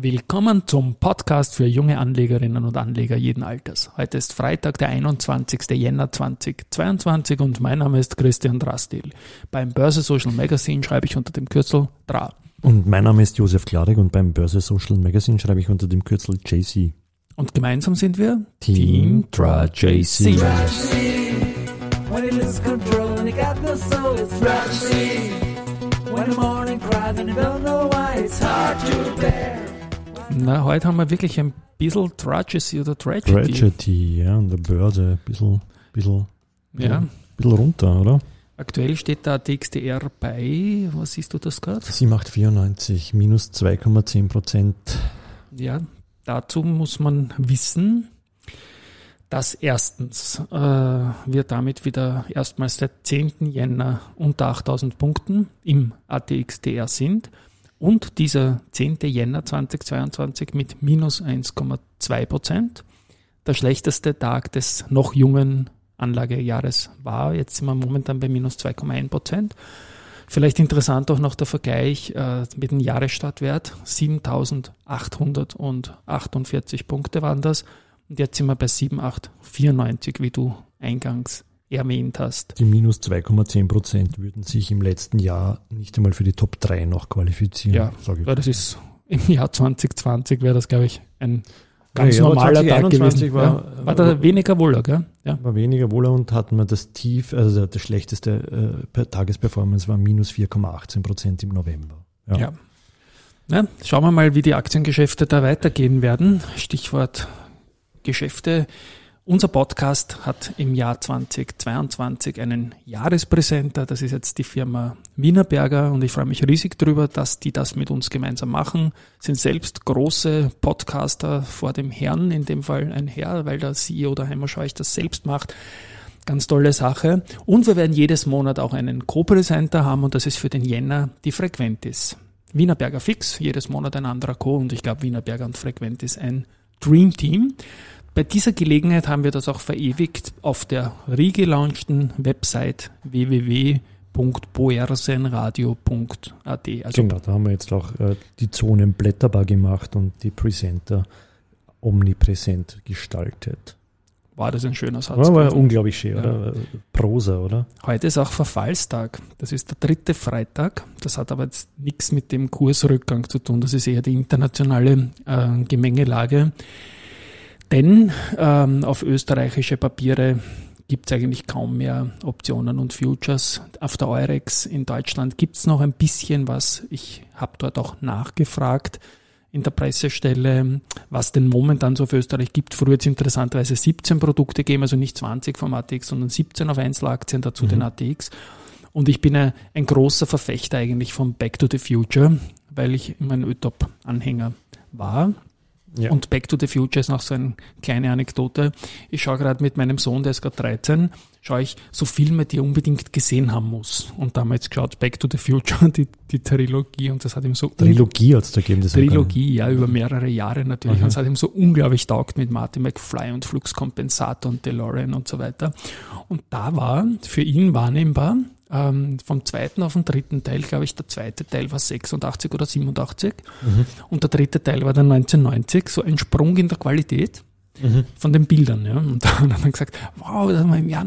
Willkommen zum Podcast für junge Anlegerinnen und Anleger jeden Alters. Heute ist Freitag, der 21. Jänner 2022 und mein Name ist Christian Drastil. Beim Börse Social Magazine schreibe ich unter dem Kürzel DRA. Und mein Name ist Josef Klarek und beim Börse Social Magazine schreibe ich unter dem Kürzel JC. Und gemeinsam sind wir Team DRA JC. When he loses control and he got no soul, it's Rushy. When the morning cries and you don't know why, it's hard to bear. Na, heute haben wir wirklich ein bisschen Tragedy oder Tragedy. Tragedy, ja, an der Börse, ein bisschen, bisschen, Ja. bisschen runter, oder? Aktuell steht da DXDR bei, was siehst du das gerade? 7,894, minus 2,10 Prozent. Ja, dazu muss man wissen, dass erstens äh, wir damit wieder erstmals seit 10. Jänner unter 8000 Punkten im ATXDR sind und dieser 10. Jänner 2022 mit minus 1,2 Prozent. Der schlechteste Tag des noch jungen Anlagejahres war. Jetzt sind wir momentan bei minus 2,1 Prozent. Vielleicht interessant auch noch der Vergleich äh, mit dem Jahresstartwert. 7.848 Punkte waren das. Und jetzt sind wir bei 7.894, wie du eingangs erwähnt hast. Die minus 2,10 Prozent würden sich im letzten Jahr nicht einmal für die Top 3 noch qualifizieren. Ja, sage ich. Weil das ist im Jahr 2020 wäre das, glaube ich, ein ganz Ja, normaler Tag 2021 gewesen. war- ja. war da weniger wohler, gell? Ja. War weniger wohler und hatten wir das Tief, also das schlechteste äh, per Tagesperformance war minus 4,18 Prozent im November. Ja. Ja, schauen wir mal, wie die Aktiengeschäfte da weitergehen werden. Stichwort Geschäfte. Unser Podcast hat im Jahr 2022 einen Jahrespräsenter. Das ist jetzt die Firma Wienerberger und ich freue mich riesig drüber, dass die das mit uns gemeinsam machen. Sind selbst große Podcaster vor dem Herrn, in dem Fall ein Herr, weil der CEO der Heimerscheuch das selbst macht. Ganz tolle Sache. Und wir werden jedes Monat auch einen Co-Präsenter haben und das ist für den Jänner die Frequentis. Wienerberger Fix, jedes Monat ein anderer Co. Und ich glaube, Wienerberger und Frequentis ein Dream Team. Bei dieser Gelegenheit haben wir das auch verewigt auf der relaunchten Website www.boersenradio.at. Also Genau, da haben wir jetzt auch äh, die Zonen blätterbar gemacht und die Presenter omnipräsent gestaltet. war das ein schöner Satz. War gewesen. unglaublich schön, Ja. oder? Prosa, oder? Heute ist auch Verfallstag. Das ist der dritte Freitag. Das hat aber jetzt nichts mit dem Kursrückgang zu tun. Das ist eher die internationale äh, Gemengelage. Denn ähm, auf österreichische Papiere gibt es eigentlich kaum mehr Optionen und Futures. Auf der Eurex in Deutschland gibt es noch ein bisschen was. Ich habe dort auch nachgefragt in der Pressestelle, was denn momentan so für Österreich gibt. Früher jetzt interessanterweise 17 Produkte geben, also nicht 20 vom ATX, sondern 17 auf Einzelaktien, dazu den ATX. Und ich bin ein, ein großer Verfechter eigentlich von Back to the Future, weil ich immer ein ÖTOP-Anhänger war. Ja. Und Back to the Future ist noch so eine kleine Anekdote. Ich schaue gerade mit meinem Sohn, der ist gerade 13, schaue ich so Filme, die er unbedingt gesehen haben muss. Und damals geschaut Back to the Future, die, die Trilogie, und das hat ihm so Trilogie hat es da gegeben. Das Trilogie, ja, über mehrere Jahre natürlich. Mhm. Und es hat ihm so unglaublich taugt mit Martin McFly und Fluxkompensator und DeLorean und so weiter. Und da war für ihn wahrnehmbar, ähm, vom zweiten auf den dritten Teil, glaube ich, der zweite Teil war 86 oder 87 Mhm. und der dritte Teil war dann 1990, so ein Sprung in der Qualität Mhm. von den Bildern. Ja. Und da hat er gesagt, wow, dass man im Jahr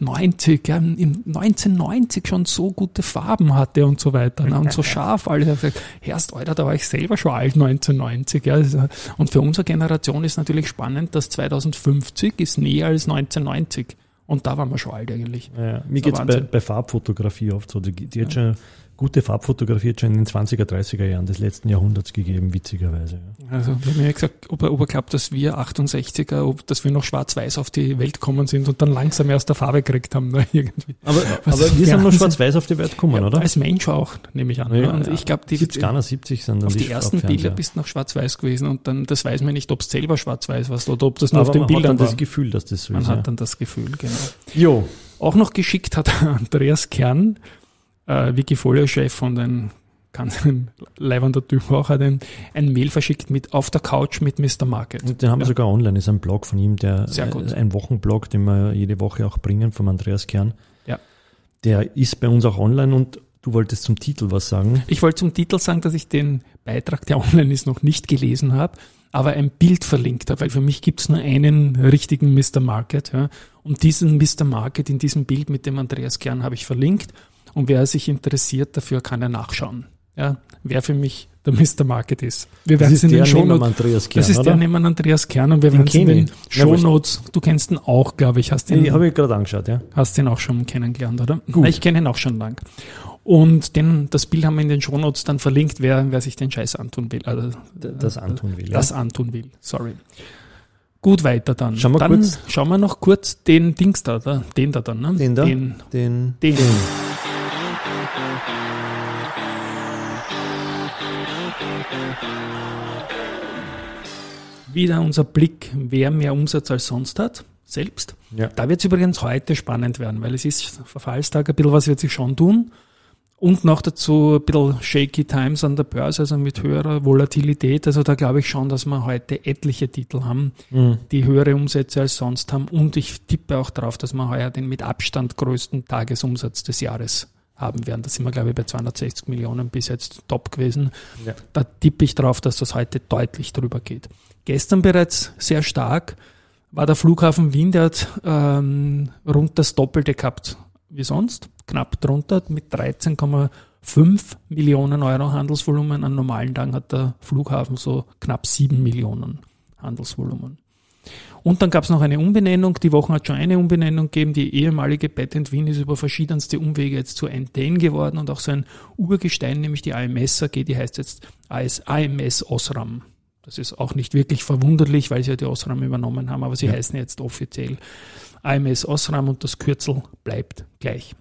1990, ja, im 1990 schon so gute Farben hatte und so weiter ne, und so scharf alles. Er Herrst, Alter, da war ich selber schon alt 1990. Ja. Also, Und für unsere Generation ist natürlich spannend, dass 2050 ist näher als 1990. Und da waren wir schon alt eigentlich. Ja, mir geht es bei, bei Farbfotografie oft so. Die, die hat schon gute Farbfotografie hat schon in den 20er, 30er Jahren des letzten Jahrhunderts gegeben, witzigerweise. Ja. Also, wir haben ja gesagt, ob er, ob er glaubt, dass wir 68er, ob, dass wir noch schwarz-weiß auf die Welt kommen sind und dann langsam erst der Farbe gekriegt haben. Ne, irgendwie. Aber, Was aber wir sind noch schwarz-weiß auf die Welt gekommen, Ja, oder? Als Mensch auch, nehme ich an. Ja, ne? und ja. ich glaube, die, 70, 70 sind auf die ersten Farbfernseher. Bilder bist du noch schwarz-weiß gewesen und dann, das weiß man nicht, ob es selber schwarz-weiß war oder ob das nur Aber auf den man Bildern hat dann war. das Gefühl, dass das so Man ist. hat dann das Gefühl, genau. ja. Jo, Auch noch geschickt hat Andreas Kern, äh, Wikifolio-Chef von den ganz ein leibender Typ auch, hat ein, ein Mail verschickt mit auf der Couch mit Mr. Market. Und den haben wir Ja. sogar online, ist ein Blog von ihm, der äh, ein Wochenblog, den wir jede Woche auch bringen, vom Andreas Kern. Ja. Der ist bei uns auch online und du wolltest zum Titel was sagen. Ich wollte zum Titel sagen, dass ich den Beitrag, der online ist, noch nicht gelesen habe, aber ein Bild verlinkt habe, weil für mich gibt es nur einen richtigen Mr. Market. Ja. Und diesen Mr. Market in diesem Bild mit dem Andreas Kern habe ich verlinkt. Und wer sich interessiert dafür, kann er nachschauen. Ja, wer für mich der Mr. Market ist. Wir werden Das ist in den der neben Shownotes. Andreas Kern, Das ist der neben Andreas Kern und wir Den werden es in den. Ja. Shownotes. Du kennst ihn auch, glaube ich. Hast ihn, Den habe ich gerade angeschaut, ja. hast ihn auch schon kennengelernt, oder? Gut. Ich kenne ihn auch schon lang. Und den, das Bild haben wir in den Shownotes dann verlinkt, wer, wer sich den Scheiß antun will. Also, Das antun will. das antun will. Sorry. Gut, weiter dann. Schauen wir dann kurz- schauen wir noch kurz den Dings da, da den da dann, ne? Den da? Den, Den, den. Wieder unser Blick, wer mehr Umsatz als sonst hat, selbst. Ja. Da wird es übrigens heute spannend werden, weil es ist Verfallstag, ein bisschen was wird sich schon tun. Und noch dazu ein bisschen shaky times an der Börse, also mit höherer Volatilität. Also da glaube ich schon, dass wir heute etliche Titel haben, Mhm. die höhere Umsätze als sonst haben. Und ich tippe auch darauf, dass wir heuer den mit Abstand größten Tagesumsatz des Jahres haben werden. Da sind wir, glaube ich, bei 260 Millionen bis jetzt top gewesen. Ja. Da tippe ich drauf, dass das heute deutlich drüber geht. Gestern bereits sehr stark war der Flughafen Wien, der hat ähm, rund das Doppelte gehabt wie sonst, knapp drunter mit 13,5 Millionen Euro Handelsvolumen. An normalen Tagen hat der Flughafen so knapp 7 Millionen Handelsvolumen. Und dann gab es noch eine Umbenennung. Die Woche hat schon eine Umbenennung gegeben. Die ehemalige Patent Wien ist über verschiedenste Umwege jetzt zu Entain geworden und auch so ein Urgestein, nämlich die AMS AG, die heißt jetzt AS, AMS Osram. Das ist auch nicht wirklich verwunderlich, weil sie ja die Osram übernommen haben, aber sie Ja. heißen jetzt offiziell AMS Osram und das Kürzel bleibt gleich.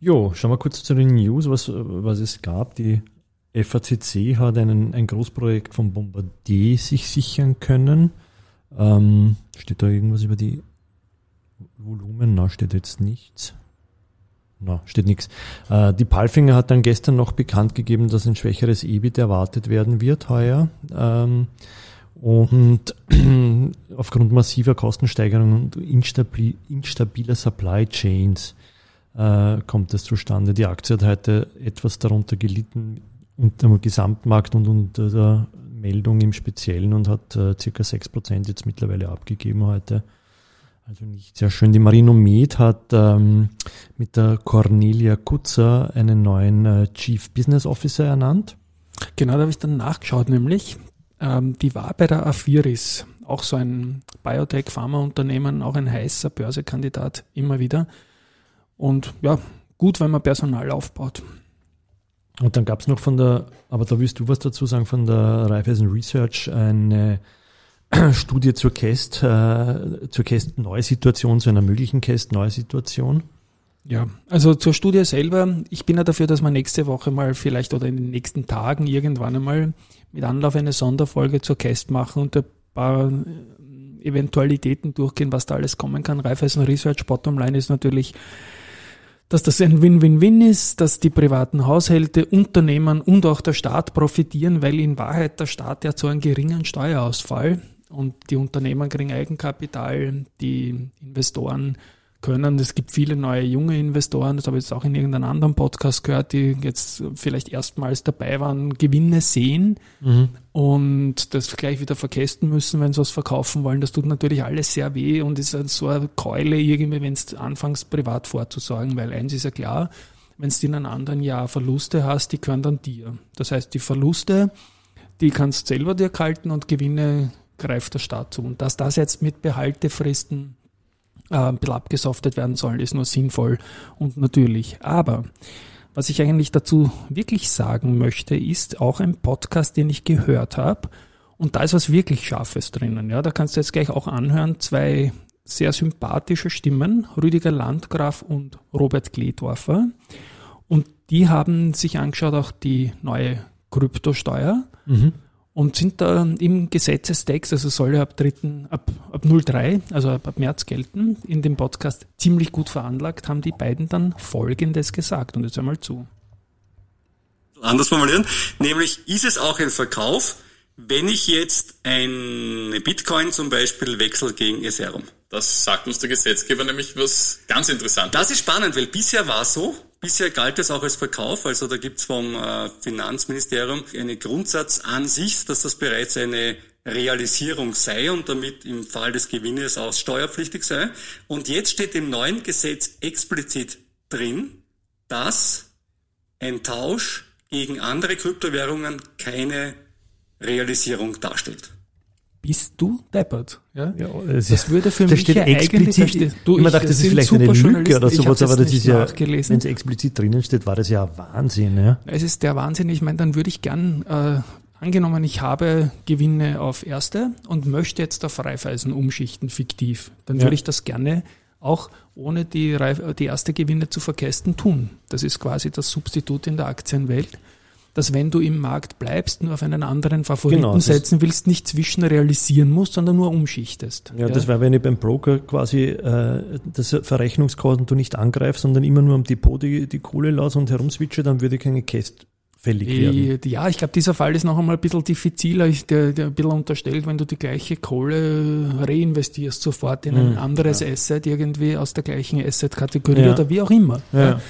Jo, schauen wir kurz zu den News, was, was es gab. Die FACC hat einen, ein Großprojekt von Bombardier sich sichern können. Ähm, steht da irgendwas über die Volumen? Na, steht jetzt nichts. Na, steht nichts. Äh, die Palfinger hat dann gestern noch bekannt gegeben, dass ein schwächeres EBIT erwartet werden wird heuer. Ähm, und aufgrund massiver Kostensteigerungen und instabil, instabiler Supply Chains äh, kommt es zustande. Die Aktie hat heute etwas darunter gelitten unter dem Gesamtmarkt und unter der Meldung im Speziellen und hat äh, circa 6% jetzt mittlerweile abgegeben heute. Also nicht sehr schön. Die Marino Med hat ähm, mit der Cornelia Kutzer einen neuen äh, Chief Business Officer ernannt. Genau, da habe ich dann nachgeschaut, nämlich ähm, die war bei der Afiris, auch so ein Biotech-Pharma-Unternehmen, auch ein heißer Börsekandidat, immer wieder. Und ja, gut, wenn man Personal aufbaut. Und dann gab es noch von der, aber da willst du was dazu sagen, von der Raiffeisen Research eine Studie zur Cast, äh, zur Cast Neusituation, zu einer möglichen Cast Neusituation. Ja, also zur Studie selber, ich bin ja dafür, dass wir nächste Woche mal vielleicht oder in den nächsten Tagen irgendwann einmal mit Anlauf eine Sonderfolge zur Cast machen und ein paar äh, Eventualitäten durchgehen, was da alles kommen kann. Raiffeisen Research Bottomline ist natürlich, dass das ein Win-Win-Win ist, dass die privaten Haushalte, Unternehmen und auch der Staat profitieren, weil in Wahrheit der Staat ja so einen geringen Steuerausfall und die Unternehmen kriegen Eigenkapital, die Investoren können. Es gibt viele neue junge Investoren, das habe ich jetzt auch in irgendeinem anderen Podcast gehört, die jetzt vielleicht erstmals dabei waren, Gewinne sehen und das gleich wieder verkästen müssen, wenn sie was verkaufen wollen. Das tut natürlich alles sehr weh und ist halt so eine Keule irgendwie, wenn es anfängst, privat vorzusorgen, weil eins ist ja klar, wenn du in einem anderen Jahr Verluste hast, die gehören dann dir. Das heißt, die Verluste, die kannst du selber dir kalten und Gewinne greift der Staat zu. Und dass das jetzt mit Behaltefristen äh, ein bisschen abgesoftet werden soll, ist nur sinnvoll und natürlich. Aber was ich eigentlich dazu wirklich sagen möchte, ist auch ein Podcast, den ich gehört habe. Und da ist was wirklich Scharfes drinnen. Ja, da kannst du jetzt gleich auch anhören. Zwei sehr sympathische Stimmen, Rüdiger Landgraf und Robert Gledorfer. Und die haben sich angeschaut auch die neue Kryptosteuer und sind da im Gesetzestext, also soll ja ab 3., ab, ab 03, also ab, ab März gelten, in dem Podcast ziemlich gut veranlagt, haben die beiden dann Folgendes gesagt. Und jetzt einmal zu. anders formulieren, nämlich ist es auch ein Verkauf, wenn ich jetzt ein Bitcoin zum Beispiel wechsle gegen Ethereum. Das sagt uns der Gesetzgeber nämlich was ganz Interessantes. Das ist spannend, weil bisher war so, Bisher galt es auch als Verkauf, also da gibt's vom äh, Finanzministerium eine Grundsatzansicht, dass das bereits eine Realisierung sei und damit im Fall des Gewinnes auch steuerpflichtig sei. Und jetzt steht im neuen Gesetz explizit drin, dass ein Tausch gegen andere Kryptowährungen keine Realisierung darstellt. Bist du deppert? Ja? Ja, es Das würde für da mich steht ja explizit, da steht- du, ich ich- dachte, das das ist vielleicht eine Lücke oder sowas, das aber das ist ja, wenn es explizit drinnen steht, war das ja Wahnsinn, ja. Es ist der Wahnsinn. Ich meine, dann würde ich gern, äh, angenommen, ich habe Gewinne auf erste und möchte jetzt auf Raiffeisen umschichten, fiktiv. Dann Ja. würde ich das gerne auch ohne die, Reif- die erste Gewinne zu verkästen tun. Das ist quasi das Substitut in der Aktienwelt. Dass wenn du im Markt bleibst, nur auf einen anderen Favoriten Genau, setzen willst, nicht zwischen realisieren musst, sondern nur umschichtest. Ja, das wäre, wenn ich beim Broker quasi äh, das Verrechnungskonto nicht angreife, sondern immer nur am Depot die, die Kohle lasse und herumswitche, dann würde keine Käst fällig werden. Ja, ich glaube, dieser Fall ist noch einmal ein bisschen diffiziler. Ich, der, der ein bisschen unterstellt, wenn du die gleiche Kohle reinvestierst sofort in ein Mhm, anderes Asset, irgendwie aus der gleichen Asset-Kategorie Ja. oder wie auch immer. Ja.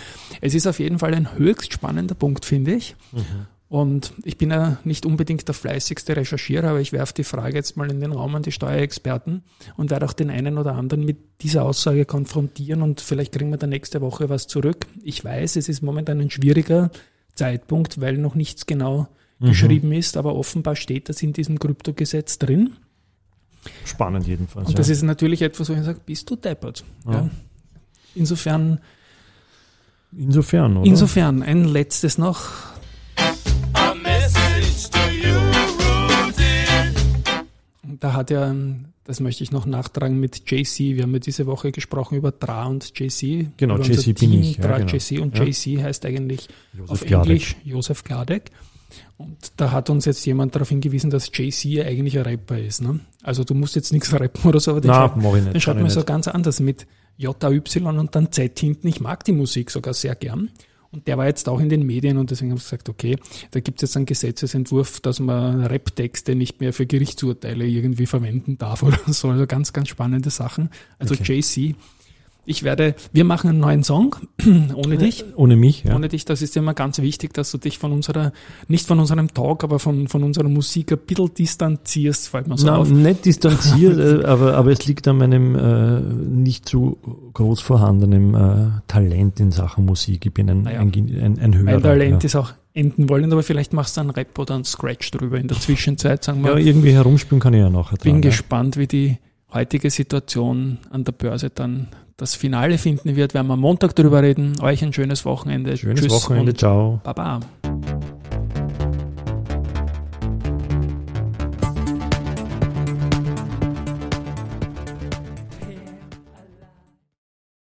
Es ist auf jeden Fall ein höchst spannender Punkt, finde ich. Mhm. Und ich bin ja nicht unbedingt der fleißigste Recherchierer, aber ich werfe die Frage jetzt mal in den Raum an die Steuerexperten und werde auch den einen oder anderen mit dieser Aussage konfrontieren und vielleicht kriegen wir dann nächste Woche was zurück. Ich weiß, es ist momentan ein schwieriger Zeitpunkt, weil noch nichts genau Mhm. geschrieben ist, aber offenbar steht das in diesem Kryptogesetz drin. Spannend jedenfalls. Und das ja. ist natürlich etwas, wo ich sage, bist du deppert. Ja. Ja. Insofern, Insofern, oder? insofern, ein letztes noch. Da hat er, ähm, das möchte ich noch nachtragen mit JC. Wir haben ja diese Woche gesprochen über Dra und JC. Genau, JC bin Team, ich, ja, Dra, genau. JC und Ja. JC heißt eigentlich Josef auf Gladek. Englisch Josef Gladek. Und da hat uns jetzt jemand darauf hingewiesen, dass JC ja eigentlich ein Rapper ist. Ne? Also du musst jetzt nichts rappen oder so, aber den Na, schreibt, mach ich nicht. den schreibt man so ganz anders mit J-A-Y und dann Z hinten. Ich mag die Musik sogar sehr gern. Und der war jetzt auch in den Medien und deswegen habe ich gesagt, okay, da gibt es jetzt einen Gesetzesentwurf, dass man Rap-Texte nicht mehr für Gerichtsurteile irgendwie verwenden darf oder so. Also ganz, ganz spannende Sachen. Also Okay. JC. Ich werde, wir machen einen neuen Song ohne dich. Ohne mich, ja. Ohne dich, das ist immer ganz wichtig, dass du dich von unserer, nicht von unserem Talk, aber von, von unserer Musik ein bisschen distanzierst, fällt mir so Na, auf. nicht distanziert, äh, aber, aber es liegt an meinem äh, nicht zu groß vorhandenen äh, Talent in Sachen Musik. Ich bin ein, Naja. ein, ein, ein Hörer. Mein Talent ja. ist auch enden wollen, aber vielleicht machst du einen Rap oder einen Scratch drüber in der Zwischenzeit, sagen wir. ja, irgendwie herumspielen kann ich ja nachher bin dran, ja. gespannt, wie die heutige Situation an der Börse dann das Finale finden wird. Werden wir am Montag drüber reden. Euch ein schönes Wochenende. Schönes Tschüss Wochenende, ciao. Baba.